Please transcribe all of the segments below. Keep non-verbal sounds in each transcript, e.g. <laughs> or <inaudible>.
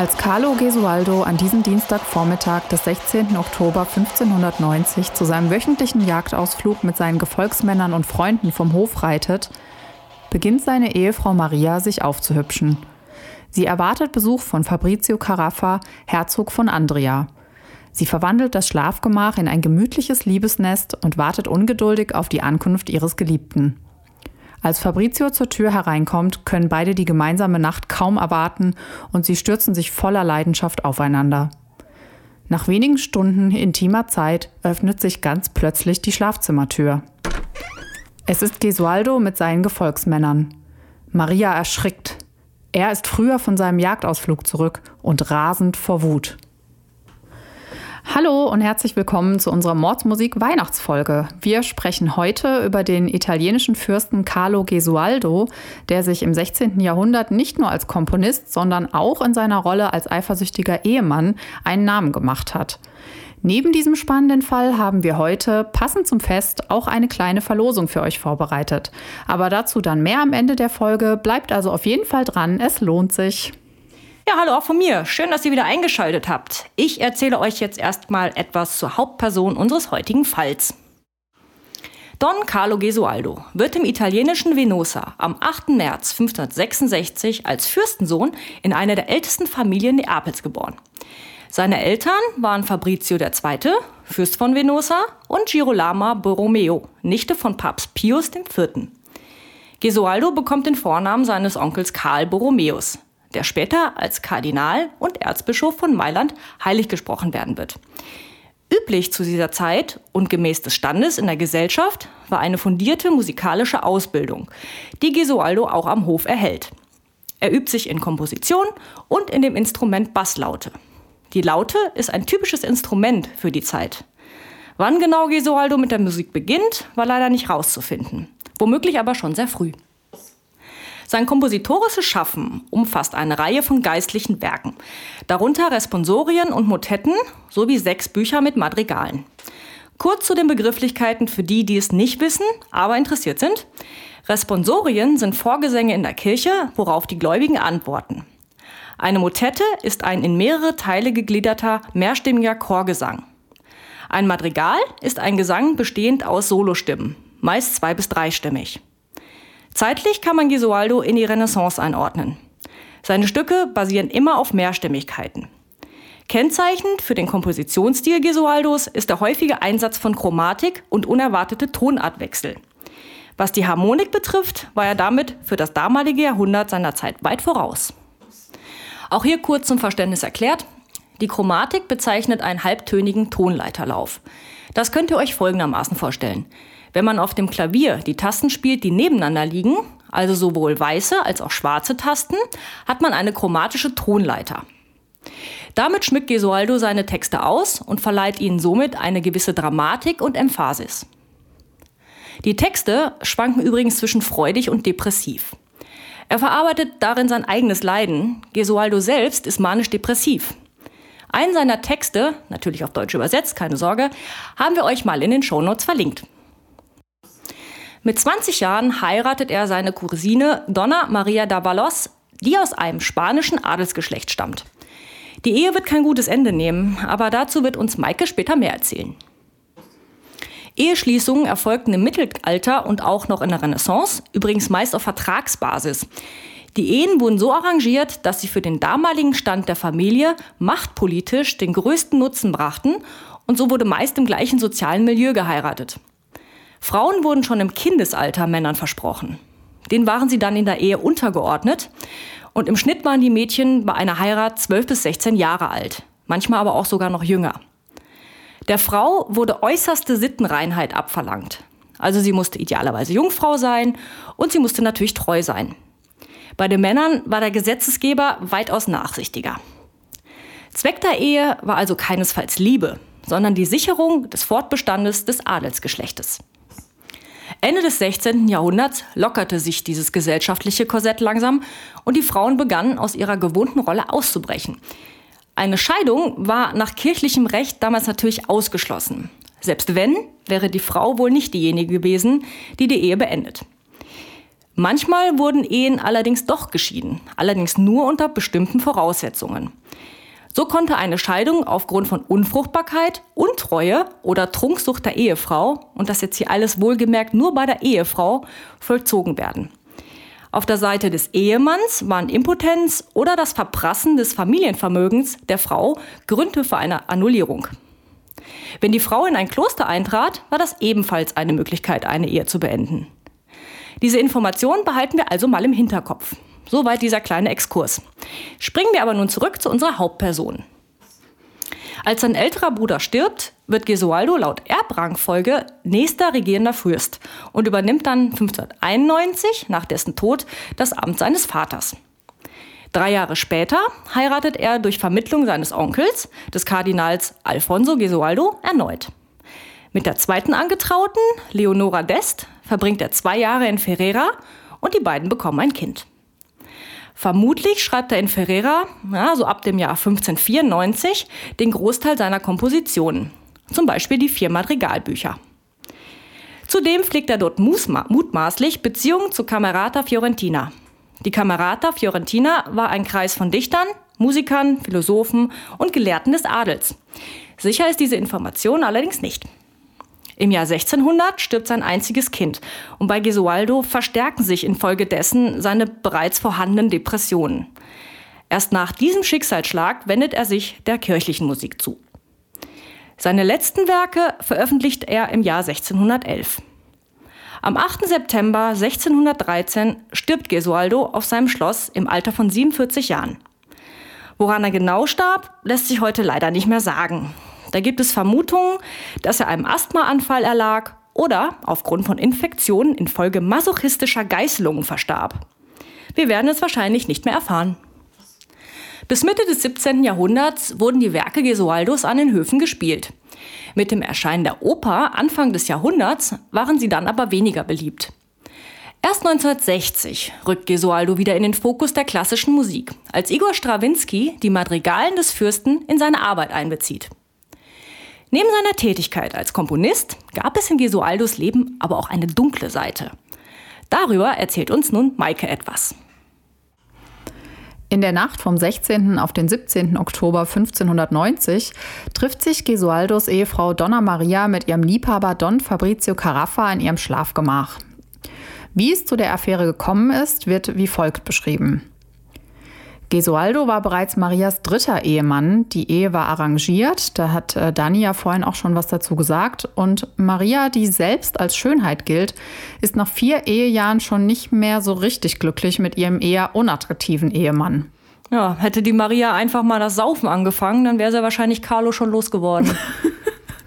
Als Carlo Gesualdo an diesem Dienstagvormittag des 16. Oktober 1590 zu seinem wöchentlichen Jagdausflug mit seinen Gefolgsmännern und Freunden vom Hof reitet, beginnt seine Ehefrau Maria sich aufzuhübschen. Sie erwartet Besuch von Fabrizio Caraffa, Herzog von Andria. Sie verwandelt das Schlafgemach in ein gemütliches Liebesnest und wartet ungeduldig auf die Ankunft ihres Geliebten. Als Fabrizio zur Tür hereinkommt, können beide die gemeinsame Nacht kaum erwarten und sie stürzen sich voller Leidenschaft aufeinander. Nach wenigen Stunden intimer Zeit öffnet sich ganz plötzlich die Schlafzimmertür. Es ist Gesualdo mit seinen Gefolgsmännern. Maria erschrickt. Er ist früher von seinem Jagdausflug zurück und rasend vor Wut. Hallo und herzlich willkommen zu unserer Mordsmusik Weihnachtsfolge. Wir sprechen heute über den italienischen Fürsten Carlo Gesualdo, der sich im 16. Jahrhundert nicht nur als Komponist, sondern auch in seiner Rolle als eifersüchtiger Ehemann einen Namen gemacht hat. Neben diesem spannenden Fall haben wir heute, passend zum Fest, auch eine kleine Verlosung für euch vorbereitet. Aber dazu dann mehr am Ende der Folge. Bleibt also auf jeden Fall dran, es lohnt sich. Ja, hallo auch von mir. Schön, dass ihr wieder eingeschaltet habt. Ich erzähle euch jetzt erstmal etwas zur Hauptperson unseres heutigen Falls. Don Carlo Gesualdo wird im italienischen Venosa am 8. März 1566 als Fürstensohn in einer der ältesten Familien Neapels geboren. Seine Eltern waren Fabrizio II., Fürst von Venosa, und Girolama Borromeo, Nichte von Papst Pius IV. Gesualdo bekommt den Vornamen seines Onkels Karl Borromeus, der später als Kardinal und Erzbischof von Mailand heilig gesprochen werden wird. Üblich zu dieser Zeit und gemäß des Standes in der Gesellschaft war eine fundierte musikalische Ausbildung, die Gesualdo auch am Hof erhält. Er übt sich in Komposition und in dem Instrument Basslaute. Die Laute ist ein typisches Instrument für die Zeit. Wann genau Gesualdo mit der Musik beginnt, war leider nicht rauszufinden. Womöglich aber schon sehr früh. Sein kompositorisches Schaffen umfasst eine Reihe von geistlichen Werken, darunter Responsorien und Motetten sowie sechs Bücher mit Madrigalen. Kurz zu den Begrifflichkeiten für die, die es nicht wissen, aber interessiert sind. Responsorien sind Vorgesänge in der Kirche, worauf die Gläubigen antworten. Eine Motette ist ein in mehrere Teile gegliederter mehrstimmiger Chorgesang. Ein Madrigal ist ein Gesang bestehend aus Solostimmen, meist zwei- bis dreistimmig. Zeitlich kann man Gesualdo in die Renaissance einordnen. Seine Stücke basieren immer auf Mehrstimmigkeiten. Kennzeichnend für den Kompositionsstil Gesualdos ist der häufige Einsatz von Chromatik und unerwartete Tonartwechsel. Was die Harmonik betrifft, war er damit für das damalige Jahrhundert seiner Zeit weit voraus. Auch hier kurz zum Verständnis erklärt. Die Chromatik bezeichnet einen halbtönigen Tonleiterlauf. Das könnt ihr euch folgendermaßen vorstellen. Wenn man auf dem Klavier die Tasten spielt, die nebeneinander liegen, also sowohl weiße als auch schwarze Tasten, hat man eine chromatische Tonleiter. Damit schmückt Gesualdo seine Texte aus und verleiht ihnen somit eine gewisse Dramatik und Emphasis. Die Texte schwanken übrigens zwischen freudig und depressiv. Er verarbeitet darin sein eigenes Leiden. Gesualdo selbst ist manisch-depressiv. Einen seiner Texte, natürlich auf Deutsch übersetzt, keine Sorge, haben wir euch mal in den Shownotes verlinkt. Mit 20 Jahren heiratet er seine Cousine Donna Maria Davalos, die aus einem spanischen Adelsgeschlecht stammt. Die Ehe wird kein gutes Ende nehmen, aber dazu wird uns Maike später mehr erzählen. Eheschließungen erfolgten im Mittelalter und auch noch in der Renaissance, übrigens meist auf Vertragsbasis. Die Ehen wurden so arrangiert, dass sie für den damaligen Stand der Familie machtpolitisch den größten Nutzen brachten und so wurde meist im gleichen sozialen Milieu geheiratet. Frauen wurden schon im Kindesalter Männern versprochen. Den waren sie dann in der Ehe untergeordnet. Und im Schnitt waren die Mädchen bei einer Heirat 12 bis 16 Jahre alt, manchmal aber auch sogar noch jünger. Der Frau wurde äußerste Sittenreinheit abverlangt. Also sie musste idealerweise Jungfrau sein und sie musste natürlich treu sein. Bei den Männern war der Gesetzesgeber weitaus nachsichtiger. Zweck der Ehe war also keinesfalls Liebe, sondern die Sicherung des Fortbestandes des Adelsgeschlechtes. Ende des 16. Jahrhunderts lockerte sich dieses gesellschaftliche Korsett langsam und die Frauen begannen aus ihrer gewohnten Rolle auszubrechen. Eine Scheidung war nach kirchlichem Recht damals natürlich ausgeschlossen. Selbst wenn, wäre die Frau wohl nicht diejenige gewesen, die die Ehe beendet. Manchmal wurden Ehen allerdings doch geschieden, allerdings nur unter bestimmten Voraussetzungen. So konnte eine Scheidung aufgrund von Unfruchtbarkeit, Untreue oder Trunksucht der Ehefrau, und das jetzt hier alles wohlgemerkt nur bei der Ehefrau, vollzogen werden. Auf der Seite des Ehemanns waren Impotenz oder das Verprassen des Familienvermögens der Frau Gründe für eine Annullierung. Wenn die Frau in ein Kloster eintrat, war das ebenfalls eine Möglichkeit, eine Ehe zu beenden. Diese Information behalten wir also mal im Hinterkopf. Soweit dieser kleine Exkurs. Springen wir aber nun zurück zu unserer Hauptperson. Als sein älterer Bruder stirbt, wird Gesualdo laut Erbrangfolge nächster regierender Fürst und übernimmt dann 1591 nach dessen Tod das Amt seines Vaters. Drei Jahre später heiratet er durch Vermittlung seines Onkels, des Kardinals Alfonso Gesualdo, erneut. Mit der zweiten Angetrauten, Leonora d'Est, verbringt er zwei Jahre in Ferrera und die beiden bekommen ein Kind. Vermutlich schreibt er in Ferrera, ja, so ab dem Jahr 1594, den Großteil seiner Kompositionen, zum Beispiel die vier Madrigalbücher. Zudem pflegt er dort mutmaßlich Beziehungen zu Camerata Fiorentina. Die Camerata Fiorentina war ein Kreis von Dichtern, Musikern, Philosophen und Gelehrten des Adels. Sicher ist diese Information allerdings nicht. Im Jahr 1600 stirbt sein einziges Kind und bei Gesualdo verstärken sich infolgedessen seine bereits vorhandenen Depressionen. Erst nach diesem Schicksalsschlag wendet er sich der kirchlichen Musik zu. Seine letzten Werke veröffentlicht er im Jahr 1611. Am 8. September 1613 stirbt Gesualdo auf seinem Schloss im Alter von 47 Jahren. Woran er genau starb, lässt sich heute leider nicht mehr sagen. Da gibt es Vermutungen, dass er einem Asthmaanfall erlag oder aufgrund von Infektionen infolge masochistischer Geißelungen verstarb. Wir werden es wahrscheinlich nicht mehr erfahren. Bis Mitte des 17. Jahrhunderts wurden die Werke Gesualdos an den Höfen gespielt. Mit dem Erscheinen der Oper Anfang des Jahrhunderts waren sie dann aber weniger beliebt. Erst 1960 rückt Gesualdo wieder in den Fokus der klassischen Musik, als Igor Strawinski die Madrigalen des Fürsten in seine Arbeit einbezieht. Neben seiner Tätigkeit als Komponist gab es in Gesualdos Leben aber auch eine dunkle Seite. Darüber erzählt uns nun Maike etwas. In der Nacht vom 16. auf den 17. Oktober 1590 trifft sich Gesualdos Ehefrau Donna Maria mit ihrem Liebhaber Don Fabrizio Caraffa in ihrem Schlafgemach. Wie es zu der Affäre gekommen ist, wird wie folgt beschrieben. Gesualdo war bereits Marias dritter Ehemann. Die Ehe war arrangiert. Da hat äh, Dani ja vorhin auch schon was dazu gesagt. Und Maria, die selbst als Schönheit gilt, ist nach vier Ehejahren schon nicht mehr so richtig glücklich mit ihrem eher unattraktiven Ehemann. Ja, hätte die Maria einfach mal das Saufen angefangen, dann wäre sie wahrscheinlich Carlo schon losgeworden. <laughs>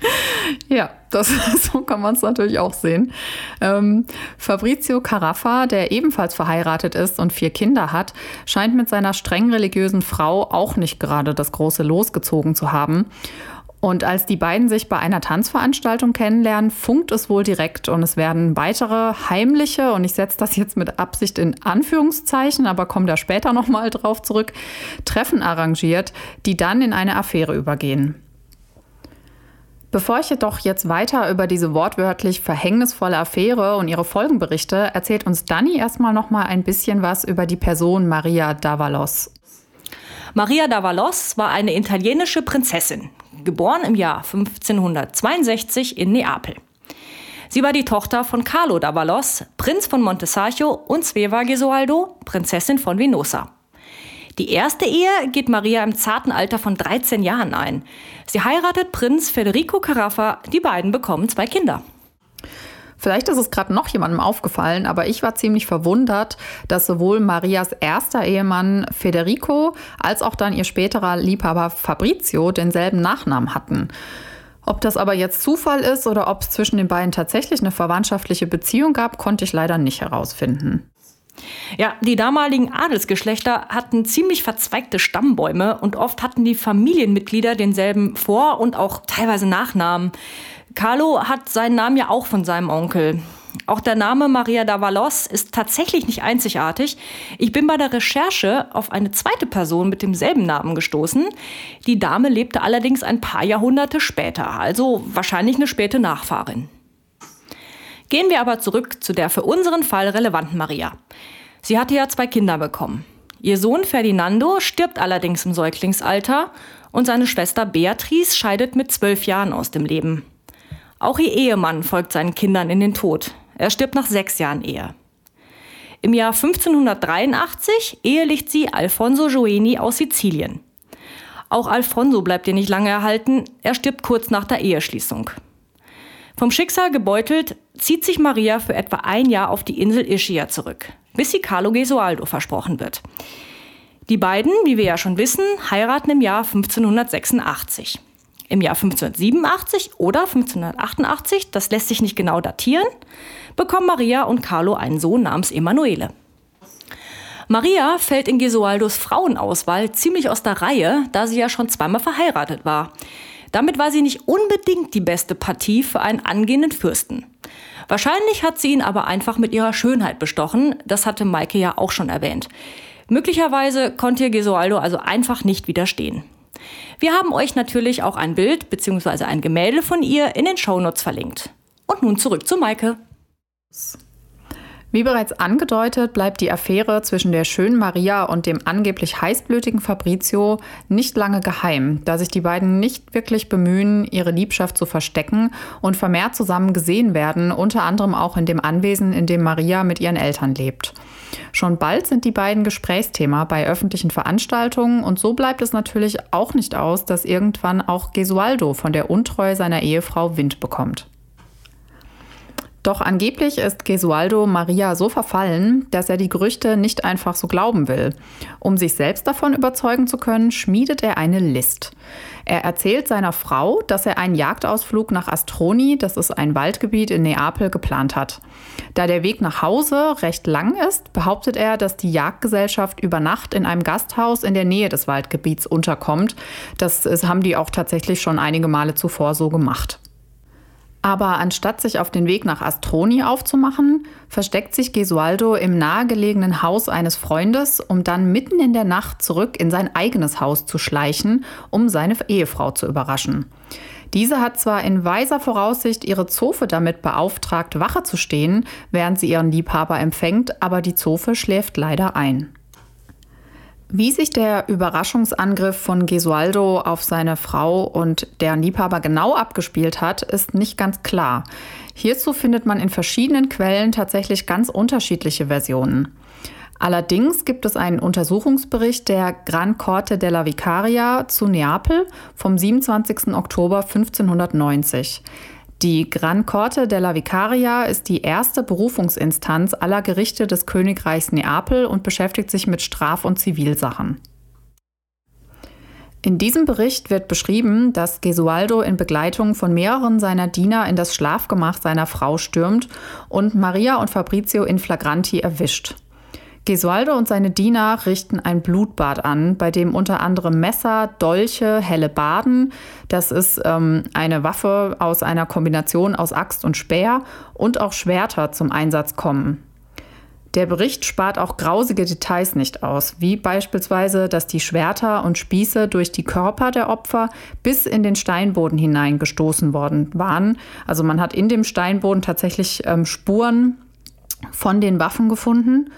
<laughs> Ja, das, <laughs> so kann man es natürlich auch sehen. Ähm, Fabrizio Caraffa, der ebenfalls verheiratet ist und vier Kinder hat, scheint mit seiner streng religiösen Frau auch nicht gerade das große Los gezogen zu haben. Und als die beiden sich bei einer Tanzveranstaltung kennenlernen, funkt es wohl direkt und es werden weitere heimliche, und ich setze das jetzt mit Absicht in Anführungszeichen, aber komme da später nochmal drauf zurück, Treffen arrangiert, die dann in eine Affäre übergehen. Bevor ich jedoch jetzt weiter über diese wortwörtlich verhängnisvolle Affäre und ihre Folgen berichte, erzählt uns Dani erstmal noch mal ein bisschen was über die Person Maria Davalos. Maria Davalos war eine italienische Prinzessin, geboren im Jahr 1562 in Neapel. Sie war die Tochter von Carlo Davalos, Prinz von Montesarcho und Sveva Gesualdo, Prinzessin von Venosa. Die erste Ehe geht Maria im zarten Alter von 13 Jahren ein. Sie heiratet Prinz Federico Caraffa, die beiden bekommen zwei Kinder. Vielleicht ist es gerade noch jemandem aufgefallen, aber ich war ziemlich verwundert, dass sowohl Marias erster Ehemann Federico als auch dann ihr späterer Liebhaber Fabrizio denselben Nachnamen hatten. Ob das aber jetzt Zufall ist oder ob es zwischen den beiden tatsächlich eine verwandtschaftliche Beziehung gab, konnte ich leider nicht herausfinden. Ja, die damaligen Adelsgeschlechter hatten ziemlich verzweigte Stammbäume und oft hatten die Familienmitglieder denselben Vor- und auch teilweise Nachnamen. Carlo hat seinen Namen ja auch von seinem Onkel. Auch der Name Maria Davalos ist tatsächlich nicht einzigartig. Ich bin bei der Recherche auf eine zweite Person mit demselben Namen gestoßen. Die Dame lebte allerdings ein paar Jahrhunderte später, also wahrscheinlich eine späte Nachfahrin. Gehen wir aber zurück zu der für unseren Fall relevanten Maria. Sie hatte ja zwei Kinder bekommen. Ihr Sohn Ferdinando stirbt allerdings im Säuglingsalter und seine Schwester Beatrice scheidet mit zwölf Jahren aus dem Leben. Auch ihr Ehemann folgt seinen Kindern in den Tod. Er stirbt nach sechs Jahren Ehe. Im Jahr 1583 ehelicht sie Alfonso Joeni aus Sizilien. Auch Alfonso bleibt ihr nicht lange erhalten, er stirbt kurz nach der Eheschließung. Vom Schicksal gebeutelt zieht sich Maria für etwa ein Jahr auf die Insel Ischia zurück, bis sie Carlo Gesualdo versprochen wird. Die beiden, wie wir ja schon wissen, heiraten im Jahr 1586. Im Jahr 1587 oder 1588, das lässt sich nicht genau datieren, bekommen Maria und Carlo einen Sohn namens Emanuele. Maria fällt in Gesualdos Frauenauswahl ziemlich aus der Reihe, da sie ja schon zweimal verheiratet war. Damit war sie nicht unbedingt die beste Partie für einen angehenden Fürsten. Wahrscheinlich hat sie ihn aber einfach mit ihrer Schönheit bestochen, das hatte Maike ja auch schon erwähnt. Möglicherweise konnte ihr Gesualdo also einfach nicht widerstehen. Wir haben euch natürlich auch ein Bild bzw. ein Gemälde von ihr in den Shownotes verlinkt. Und nun zurück zu Maike. Wie bereits angedeutet, bleibt die Affäre zwischen der schönen Maria und dem angeblich heißblütigen Fabrizio nicht lange geheim, da sich die beiden nicht wirklich bemühen, ihre Liebschaft zu verstecken und vermehrt zusammen gesehen werden, unter anderem auch in dem Anwesen, in dem Maria mit ihren Eltern lebt. Schon bald sind die beiden Gesprächsthema bei öffentlichen Veranstaltungen und so bleibt es natürlich auch nicht aus, dass irgendwann auch Gesualdo von der Untreue seiner Ehefrau Wind bekommt. Doch angeblich ist Gesualdo Maria so verfallen, dass er die Gerüchte nicht einfach so glauben will. Um sich selbst davon überzeugen zu können, schmiedet er eine List. Er erzählt seiner Frau, dass er einen Jagdausflug nach Astroni, das ist ein Waldgebiet in Neapel, geplant hat. Da der Weg nach Hause recht lang ist, behauptet er, dass die Jagdgesellschaft über Nacht in einem Gasthaus in der Nähe des Waldgebiets unterkommt. Das haben die auch tatsächlich schon einige Male zuvor so gemacht. Aber anstatt sich auf den Weg nach Astroni aufzumachen, versteckt sich Gesualdo im nahegelegenen Haus eines Freundes, um dann mitten in der Nacht zurück in sein eigenes Haus zu schleichen, um seine Ehefrau zu überraschen. Diese hat zwar in weiser Voraussicht ihre Zofe damit beauftragt, Wache zu stehen, während sie ihren Liebhaber empfängt, aber die Zofe schläft leider ein. Wie sich der Überraschungsangriff von Gesualdo auf seine Frau und deren Liebhaber genau abgespielt hat, ist nicht ganz klar. Hierzu findet man in verschiedenen Quellen tatsächlich ganz unterschiedliche Versionen. Allerdings gibt es einen Untersuchungsbericht der Gran Corte della Vicaria zu Neapel vom 27. Oktober 1590. Die Gran Corte della Vicaria ist die erste Berufungsinstanz aller Gerichte des Königreichs Neapel und beschäftigt sich mit Straf- und Zivilsachen. In diesem Bericht wird beschrieben, dass Gesualdo in Begleitung von mehreren seiner Diener in das Schlafgemach seiner Frau stürmt und Maria und Fabrizio in flagranti erwischt. Gesualdo und seine Diener richten ein Blutbad an, bei dem unter anderem Messer, Dolche, helle Baden, das ist ähm, eine Waffe aus einer Kombination aus Axt und Speer, und auch Schwerter zum Einsatz kommen. Der Bericht spart auch grausige Details nicht aus, wie beispielsweise, dass die Schwerter und Spieße durch die Körper der Opfer bis in den Steinboden hineingestoßen worden waren. Also man hat in dem Steinboden tatsächlich ähm, Spuren von den Waffen gefunden.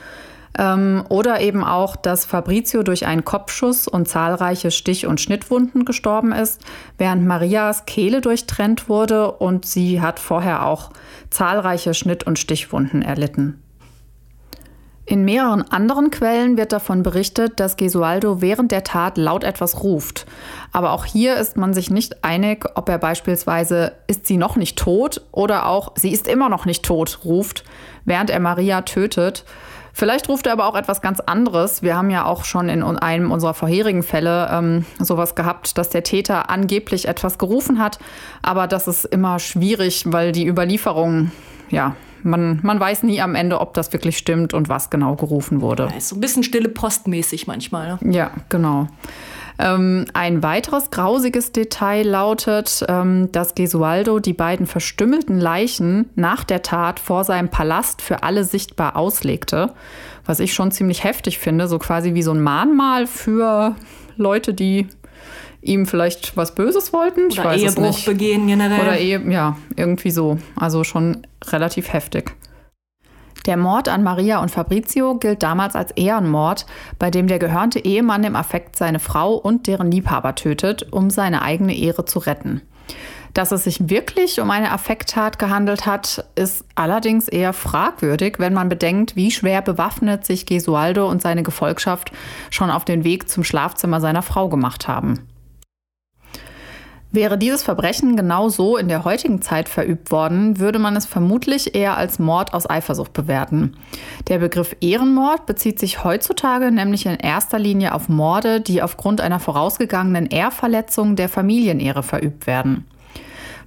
Ähm, oder eben auch, dass Fabrizio durch einen Kopfschuss und zahlreiche Stich- und Schnittwunden gestorben ist, während Marias Kehle durchtrennt wurde und sie hat vorher auch zahlreiche Schnitt- und Stichwunden erlitten. In mehreren anderen Quellen wird davon berichtet, dass Gesualdo während der Tat laut etwas ruft. Aber auch hier ist man sich nicht einig, ob er beispielsweise ist sie noch nicht tot oder auch sie ist immer noch nicht tot ruft, während er Maria tötet. Vielleicht ruft er aber auch etwas ganz anderes. Wir haben ja auch schon in einem unserer vorherigen Fälle ähm, sowas gehabt, dass der Täter angeblich etwas gerufen hat. Aber das ist immer schwierig, weil die Überlieferung, ja, man, man weiß nie am Ende, ob das wirklich stimmt und was genau gerufen wurde. Ja, ist so ein bisschen stille postmäßig manchmal. Ne? Ja, genau. Ähm, ein weiteres grausiges Detail lautet, ähm, dass Gesualdo die beiden verstümmelten Leichen nach der Tat vor seinem Palast für alle sichtbar auslegte. Was ich schon ziemlich heftig finde, so quasi wie so ein Mahnmal für Leute, die ihm vielleicht was Böses wollten. Ich Oder weiß Ehebruch es nicht. begehen generell. Oder Ehe, ja, irgendwie so. Also schon relativ heftig. Der Mord an Maria und Fabrizio gilt damals als Ehrenmord, bei dem der gehörnte Ehemann im Affekt seine Frau und deren Liebhaber tötet, um seine eigene Ehre zu retten. Dass es sich wirklich um eine Affekttat gehandelt hat, ist allerdings eher fragwürdig, wenn man bedenkt, wie schwer bewaffnet sich Gesualdo und seine Gefolgschaft schon auf den Weg zum Schlafzimmer seiner Frau gemacht haben. Wäre dieses Verbrechen genau so in der heutigen Zeit verübt worden, würde man es vermutlich eher als Mord aus Eifersucht bewerten. Der Begriff Ehrenmord bezieht sich heutzutage nämlich in erster Linie auf Morde, die aufgrund einer vorausgegangenen Ehrverletzung der Familienehre verübt werden.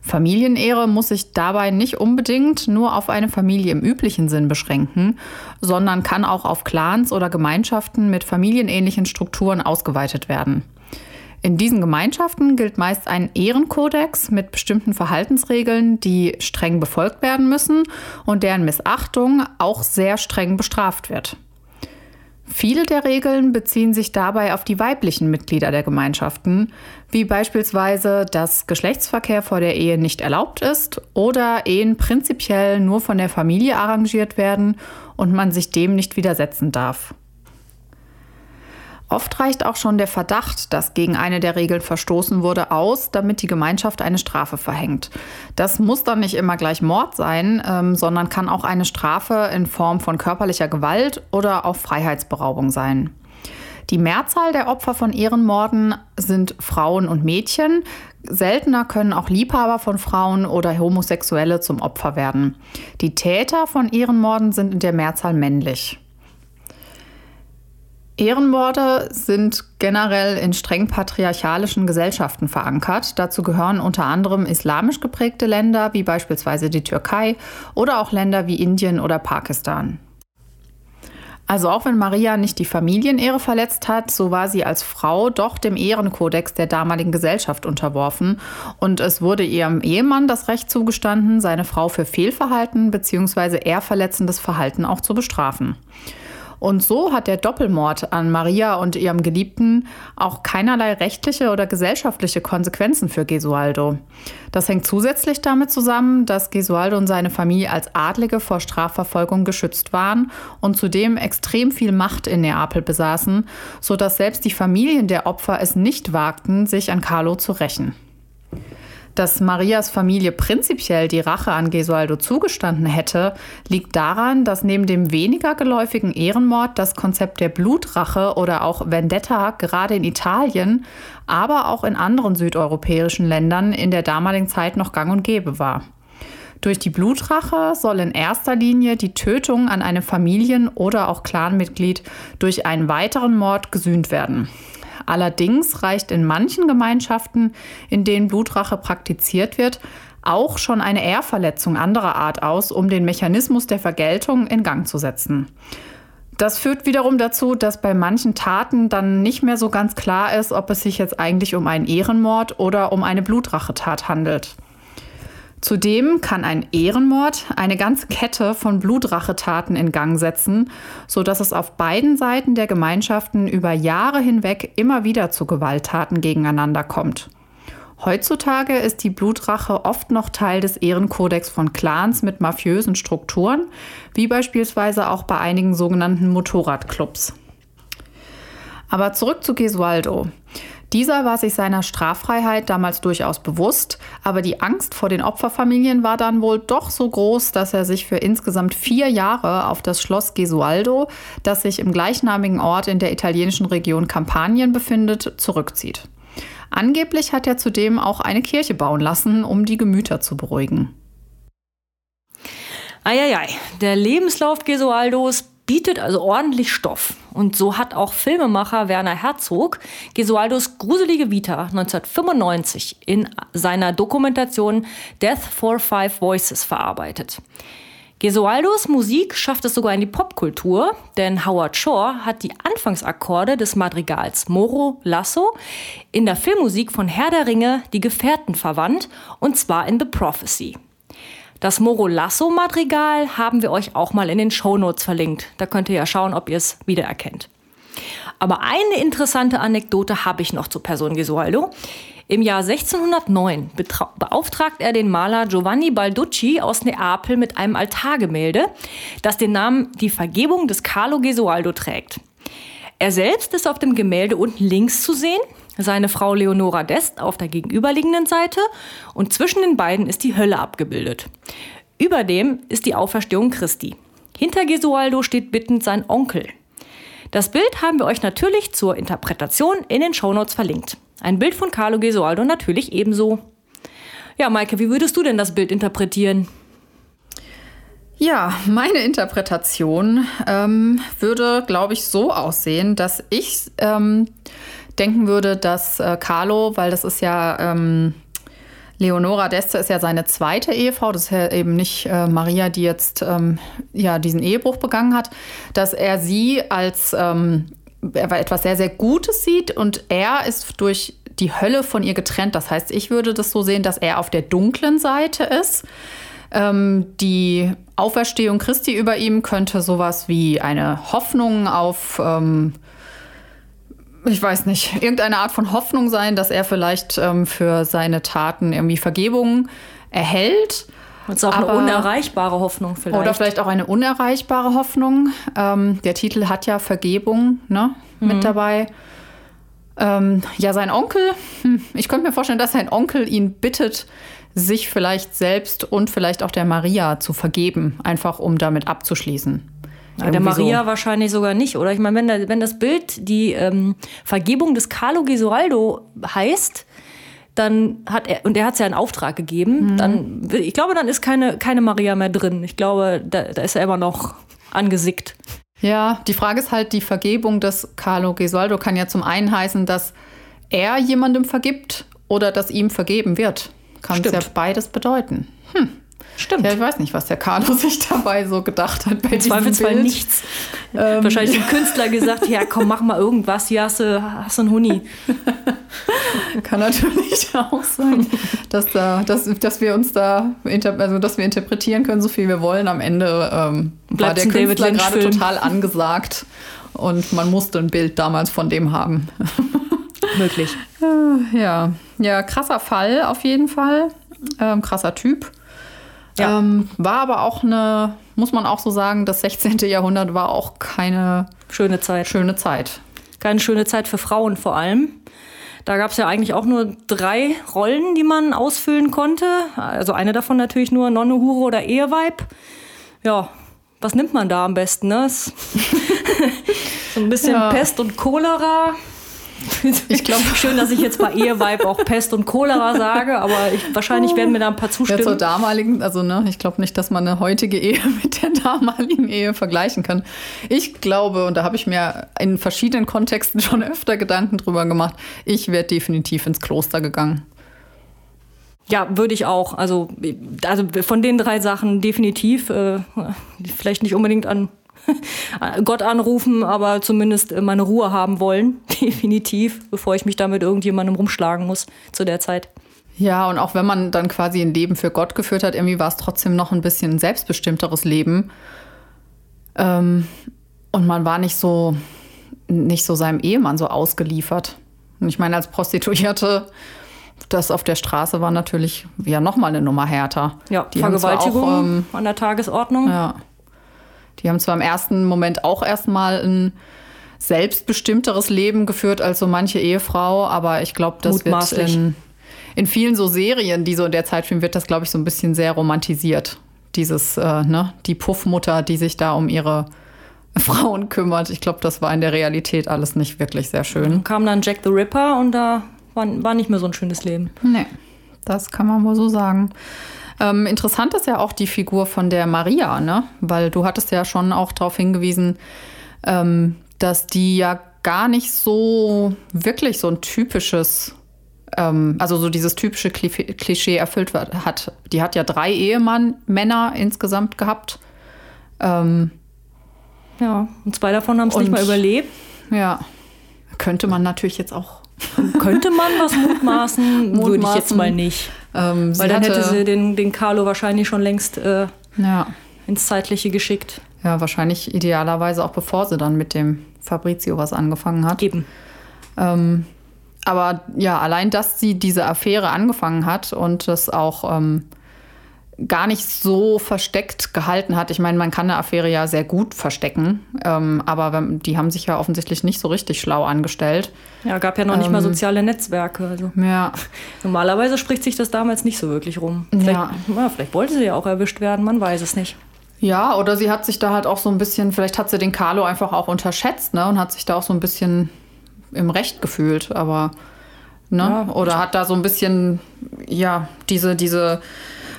Familienehre muss sich dabei nicht unbedingt nur auf eine Familie im üblichen Sinn beschränken, sondern kann auch auf Clans oder Gemeinschaften mit familienähnlichen Strukturen ausgeweitet werden. In diesen Gemeinschaften gilt meist ein Ehrenkodex mit bestimmten Verhaltensregeln, die streng befolgt werden müssen und deren Missachtung auch sehr streng bestraft wird. Viele der Regeln beziehen sich dabei auf die weiblichen Mitglieder der Gemeinschaften, wie beispielsweise, dass Geschlechtsverkehr vor der Ehe nicht erlaubt ist oder Ehen prinzipiell nur von der Familie arrangiert werden und man sich dem nicht widersetzen darf. Oft reicht auch schon der Verdacht, dass gegen eine der Regeln verstoßen wurde, aus, damit die Gemeinschaft eine Strafe verhängt. Das muss dann nicht immer gleich Mord sein, ähm, sondern kann auch eine Strafe in Form von körperlicher Gewalt oder auch Freiheitsberaubung sein. Die Mehrzahl der Opfer von Ehrenmorden sind Frauen und Mädchen. Seltener können auch Liebhaber von Frauen oder Homosexuelle zum Opfer werden. Die Täter von Ehrenmorden sind in der Mehrzahl männlich. Ehrenmorde sind generell in streng patriarchalischen Gesellschaften verankert. Dazu gehören unter anderem islamisch geprägte Länder wie beispielsweise die Türkei oder auch Länder wie Indien oder Pakistan. Also auch wenn Maria nicht die Familienehre verletzt hat, so war sie als Frau doch dem Ehrenkodex der damaligen Gesellschaft unterworfen und es wurde ihrem Ehemann das Recht zugestanden, seine Frau für Fehlverhalten bzw. ehrverletzendes Verhalten auch zu bestrafen. Und so hat der Doppelmord an Maria und ihrem Geliebten auch keinerlei rechtliche oder gesellschaftliche Konsequenzen für Gesualdo. Das hängt zusätzlich damit zusammen, dass Gesualdo und seine Familie als Adlige vor Strafverfolgung geschützt waren und zudem extrem viel Macht in Neapel besaßen, sodass selbst die Familien der Opfer es nicht wagten, sich an Carlo zu rächen. Dass Marias Familie prinzipiell die Rache an Gesualdo zugestanden hätte, liegt daran, dass neben dem weniger geläufigen Ehrenmord das Konzept der Blutrache oder auch Vendetta gerade in Italien, aber auch in anderen südeuropäischen Ländern in der damaligen Zeit noch gang und gäbe war. Durch die Blutrache soll in erster Linie die Tötung an einem Familien- oder auch Clanmitglied durch einen weiteren Mord gesühnt werden. Allerdings reicht in manchen Gemeinschaften, in denen Blutrache praktiziert wird, auch schon eine Ehrverletzung anderer Art aus, um den Mechanismus der Vergeltung in Gang zu setzen. Das führt wiederum dazu, dass bei manchen Taten dann nicht mehr so ganz klar ist, ob es sich jetzt eigentlich um einen Ehrenmord oder um eine Blutrachetat handelt. Zudem kann ein Ehrenmord eine ganze Kette von Blutrachetaten in Gang setzen, sodass es auf beiden Seiten der Gemeinschaften über Jahre hinweg immer wieder zu Gewalttaten gegeneinander kommt. Heutzutage ist die Blutrache oft noch Teil des Ehrenkodex von Clans mit mafiösen Strukturen, wie beispielsweise auch bei einigen sogenannten Motorradclubs. Aber zurück zu Gesualdo. Dieser war sich seiner Straffreiheit damals durchaus bewusst, aber die Angst vor den Opferfamilien war dann wohl doch so groß, dass er sich für insgesamt vier Jahre auf das Schloss Gesualdo, das sich im gleichnamigen Ort in der italienischen Region Kampanien befindet, zurückzieht. Angeblich hat er zudem auch eine Kirche bauen lassen, um die Gemüter zu beruhigen. Eieiei, der Lebenslauf Gesualdos bietet also ordentlich Stoff. Und so hat auch Filmemacher Werner Herzog Gesualdos gruselige Vita 1995 in seiner Dokumentation Death for Five Voices verarbeitet. Gesualdos Musik schafft es sogar in die Popkultur, denn Howard Shore hat die Anfangsakkorde des Madrigals Moro Lasso in der Filmmusik von Herr der Ringe Die Gefährten verwandt, und zwar in The Prophecy. Das Moro Lasso Madrigal haben wir euch auch mal in den Show Notes verlinkt. Da könnt ihr ja schauen, ob ihr es wiedererkennt. Aber eine interessante Anekdote habe ich noch zur Person Gesualdo. Im Jahr 1609 beauftragt er den Maler Giovanni Balducci aus Neapel mit einem Altargemälde, das den Namen Die Vergebung des Carlo Gesualdo trägt. Er selbst ist auf dem Gemälde unten links zu sehen, seine Frau Leonora d'Est auf der gegenüberliegenden Seite und zwischen den beiden ist die Hölle abgebildet. Über dem ist die Auferstehung Christi. Hinter Gesualdo steht bittend sein Onkel. Das Bild haben wir euch natürlich zur Interpretation in den Shownotes verlinkt. Ein Bild von Carlo Gesualdo natürlich ebenso. Ja, Maike, wie würdest du denn das Bild interpretieren? Ja, meine Interpretation ähm, würde, glaube ich, so aussehen, dass ich ähm, denken würde, dass äh, Carlo, weil das ist ja ähm, Leonora d'Este ist ja seine zweite Ehefrau, das ist ja eben nicht äh, Maria, die jetzt ähm, ja diesen Ehebruch begangen hat, dass er sie als ähm, etwas sehr, sehr Gutes sieht und er ist durch die Hölle von ihr getrennt. Das heißt, ich würde das so sehen, dass er auf der dunklen Seite ist. Ähm, die Auferstehung Christi über ihm könnte sowas wie eine Hoffnung auf ähm, ich weiß nicht, irgendeine Art von Hoffnung sein, dass er vielleicht ähm, für seine Taten irgendwie Vergebung erhält. Und es ist auch Aber, eine unerreichbare Hoffnung vielleicht. Oder vielleicht auch eine unerreichbare Hoffnung. Ähm, der Titel hat ja Vergebung ne, mhm. mit dabei. Ähm, ja, sein Onkel, hm, ich könnte mir vorstellen, dass sein Onkel ihn bittet, sich vielleicht selbst und vielleicht auch der Maria zu vergeben, einfach um damit abzuschließen. Ja, der Maria so. wahrscheinlich sogar nicht, oder? Ich meine, wenn, wenn das Bild die ähm, Vergebung des Carlo Gesualdo heißt, dann hat er, und er hat es ja einen Auftrag gegeben, mhm. dann, ich glaube, dann ist keine, keine Maria mehr drin. Ich glaube, da, da ist er immer noch angesickt. Ja, die Frage ist halt, die Vergebung des Carlo Gesualdo kann ja zum einen heißen, dass er jemandem vergibt oder dass ihm vergeben wird. Kann es ja beides bedeuten. Hm. Stimmt. Ja, ich weiß nicht, was der Carlo <laughs> sich dabei so gedacht hat. Bei Im Zweifelsfall Bild. nichts. Ähm. Wahrscheinlich dem Künstler gesagt, ja komm, mach mal irgendwas, hier hast du, hast du einen Huni. <laughs> Kann natürlich auch sein, dass, da, dass, dass wir uns da, also dass wir interpretieren können, so viel wir wollen. Am Ende ähm, war der Künstler gerade total angesagt und man musste ein Bild damals von dem haben. <laughs> Möglich. Ja, ja, krasser Fall auf jeden Fall. Ähm, krasser Typ. Ja. Ähm, war aber auch eine, muss man auch so sagen, das 16. Jahrhundert war auch keine schöne Zeit. Schöne Zeit. Keine schöne Zeit für Frauen vor allem. Da gab es ja eigentlich auch nur drei Rollen, die man ausfüllen konnte. Also eine davon natürlich nur Nonne, Hure oder Eheweib. Ja, was nimmt man da am besten? Ne? <laughs> so ein bisschen ja. Pest und Cholera. <laughs> Ich glaube, schön, dass ich jetzt bei Eheweib auch Pest und Cholera sage, aber ich, wahrscheinlich werden mir da ein paar zustimmen. Ja, zur damaligen, also ne, ich glaube nicht, dass man eine heutige Ehe <laughs> mit der damaligen Ehe vergleichen kann. Ich glaube, und da habe ich mir in verschiedenen Kontexten schon öfter Gedanken drüber gemacht, ich wäre definitiv ins Kloster gegangen. Ja, würde ich auch. Also, also von den drei Sachen definitiv. Äh, vielleicht nicht unbedingt an <laughs> Gott anrufen, aber zumindest meine Ruhe haben wollen, <laughs> definitiv, bevor ich mich da mit irgendjemandem rumschlagen muss zu der Zeit. Ja, und auch wenn man dann quasi ein Leben für Gott geführt hat, irgendwie war es trotzdem noch ein bisschen ein selbstbestimmteres Leben. Ähm, und man war nicht so, nicht so seinem Ehemann so ausgeliefert. Und ich meine, als Prostituierte, das auf der Straße war natürlich ja nochmal eine Nummer härter. Ja, Die Vergewaltigung auch, ähm, an der Tagesordnung. Ja. Die haben zwar im ersten Moment auch erstmal ein selbstbestimmteres Leben geführt als so manche Ehefrau, aber ich glaube, das wird in, in vielen so Serien, die so in der Zeit spielen, wird das, glaube ich, so ein bisschen sehr romantisiert. Dieses, äh, ne, die Puffmutter, die sich da um ihre <laughs> Frauen kümmert. Ich glaube, das war in der Realität alles nicht wirklich sehr schön. Dann kam dann Jack the Ripper und da war, war nicht mehr so ein schönes Leben. Nee, das kann man wohl so sagen. Ähm, interessant ist ja auch die Figur von der Maria, ne? Weil du hattest ja schon auch darauf hingewiesen, ähm, dass die ja gar nicht so wirklich so ein typisches, ähm, also so dieses typische Klischee erfüllt hat. Die hat ja drei Ehemann, Männer insgesamt gehabt. Ähm, ja, und zwei davon haben es nicht mal überlebt. Ja, könnte man natürlich jetzt auch. Könnte man was mutmaßen, <laughs> mutmaßen. würde ich jetzt mal nicht. Ähm, Weil dann hätte sie den, den Carlo wahrscheinlich schon längst äh, ja. ins Zeitliche geschickt. Ja, wahrscheinlich idealerweise auch bevor sie dann mit dem Fabrizio was angefangen hat. Eben. Ähm, aber ja, allein, dass sie diese Affäre angefangen hat und das auch ähm, gar nicht so versteckt gehalten hat. Ich meine, man kann eine Affäre ja sehr gut verstecken, ähm, aber die haben sich ja offensichtlich nicht so richtig schlau angestellt. Ja, gab ja noch nicht Ähm, mal soziale Netzwerke. Also. Ja, <laughs> Normalerweise spricht sich das damals nicht so wirklich rum. Vielleicht, Ja. ja, vielleicht wollte sie ja auch erwischt werden, man weiß es nicht. Ja, oder sie hat sich da halt auch so ein bisschen, vielleicht hat sie den Carlo einfach auch unterschätzt, ne? Und hat sich da auch so ein bisschen im Recht gefühlt, aber ne? Ja. Oder hat da so ein bisschen, ja, diese, diese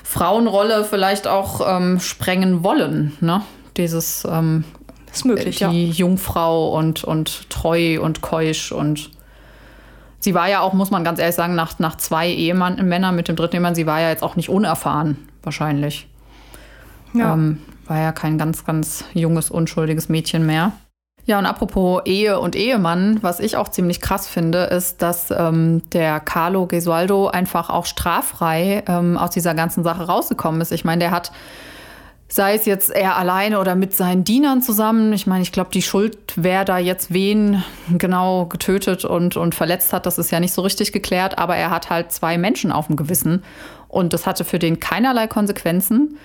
Frauenrolle vielleicht auch ähm, sprengen wollen, ne? Dieses ähm, Ist möglich, ja. die Jungfrau und, und treu und keusch und sie war ja auch, muss man ganz ehrlich sagen, nach, nach zwei Ehemann, Männern mit dem dritten Ehemann, sie war ja jetzt auch nicht unerfahren, wahrscheinlich. ja. Ähm, war ja kein ganz, ganz junges, unschuldiges Mädchen mehr. Ja, und apropos Ehe und Ehemann, was ich auch ziemlich krass finde, ist, dass ähm, der Carlo Gesualdo einfach auch straffrei ähm, aus dieser ganzen Sache rausgekommen ist. Ich meine, der hat, sei es jetzt er alleine oder mit seinen Dienern zusammen, ich meine, ich glaube, die Schuld, wer da jetzt wen genau getötet und, und verletzt hat, das ist ja nicht so richtig geklärt, aber er hat halt zwei Menschen auf dem Gewissen und das hatte für den keinerlei Konsequenzen.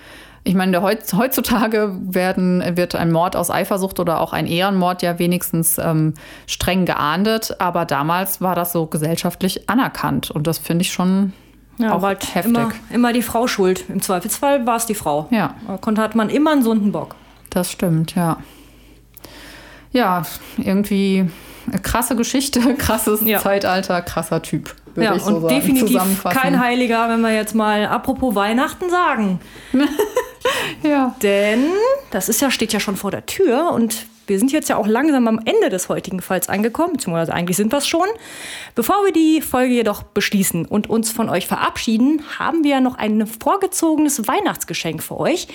Ich meine, heutzutage werden, wird ein Mord aus Eifersucht oder auch ein Ehrenmord ja wenigstens ähm, streng geahndet, aber damals war das so gesellschaftlich anerkannt und das finde ich schon Ja, auch halt heftig. Immer, immer die Frau schuld. Im Zweifelsfall war es die Frau. Ja. Da konnte, hat man immer einen sunden Bock. Das stimmt, ja. Ja, irgendwie krasse Geschichte, <laughs> krasses Ja. Zeitalter, krasser Typ. Würde Ja, ich so und sagen, definitiv kein Heiliger, wenn wir jetzt mal apropos Weihnachten sagen. <laughs> Ja. Denn das ist ja, steht ja schon vor der Tür und wir sind jetzt ja auch langsam am Ende des heutigen Falls angekommen, beziehungsweise eigentlich sind wir es schon. Bevor wir die Folge jedoch beschließen und uns von euch verabschieden, haben wir noch ein vorgezogenes Weihnachtsgeschenk für euch.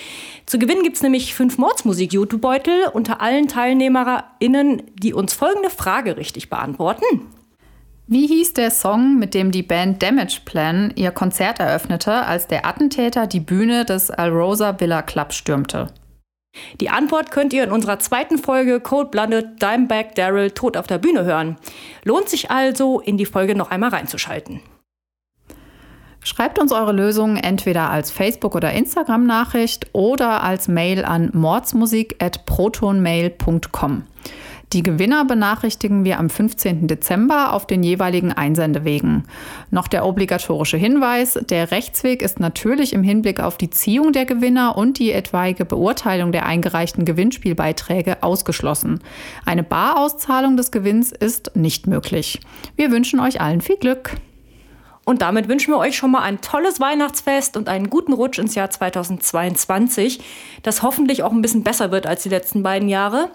Zu gewinnen gibt es nämlich fünf Mordsmusik-YouTube-Beutel unter allen TeilnehmerInnen, die uns folgende Frage richtig beantworten. Wie hieß der Song, mit dem die Band Damage Plan ihr Konzert eröffnete, als der Attentäter die Bühne des Alrosa Villa Club stürmte? Die Antwort könnt ihr in unserer zweiten Folge Cold Blooded Dimebag Daryl tot auf der Bühne hören. Lohnt sich also, in die Folge noch einmal reinzuschalten. Schreibt uns eure Lösungen entweder als Facebook- oder Instagram-Nachricht oder als Mail an mordsmusik.protonmail.com. Die Gewinner benachrichtigen wir am 15. Dezember auf den jeweiligen Einsendewegen. Noch der obligatorische Hinweis, der Rechtsweg ist natürlich im Hinblick auf die Ziehung der Gewinner und die etwaige Beurteilung der eingereichten Gewinnspielbeiträge ausgeschlossen. Eine Barauszahlung des Gewinns ist nicht möglich. Wir wünschen euch allen viel Glück. Und damit wünschen wir euch schon mal ein tolles Weihnachtsfest und einen guten Rutsch ins Jahr 2022, das hoffentlich auch ein bisschen besser wird als die letzten beiden Jahre.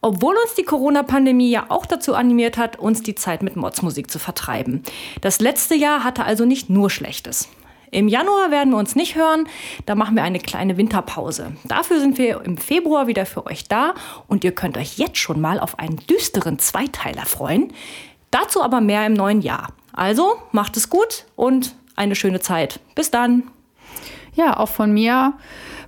Obwohl uns die Corona-Pandemie ja auch dazu animiert hat, uns die Zeit mit Modsmusik zu vertreiben. Das letzte Jahr hatte also nicht nur Schlechtes. Im Januar werden wir uns nicht hören, da machen wir eine kleine Winterpause. Dafür sind wir im Februar wieder für euch da und ihr könnt euch jetzt schon mal auf einen düsteren Zweiteiler freuen. Dazu aber mehr im neuen Jahr. Also macht es gut und eine schöne Zeit. Bis dann. Ja, auch von mir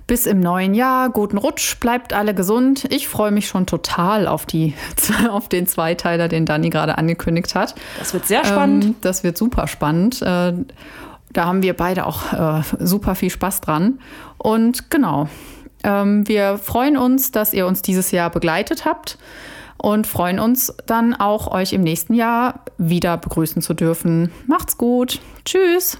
bis im neuen Jahr. Guten Rutsch, bleibt alle gesund. Ich freue mich schon total auf, die, <laughs> auf den Zweiteiler, den Dani gerade angekündigt hat. Das wird sehr spannend. Ähm, das wird super spannend. Äh, da haben wir beide auch äh, super viel Spaß dran. Und genau, ähm, wir freuen uns, dass ihr uns dieses Jahr begleitet habt und freuen uns dann auch, euch im nächsten Jahr wieder begrüßen zu dürfen. Macht's gut. Tschüss.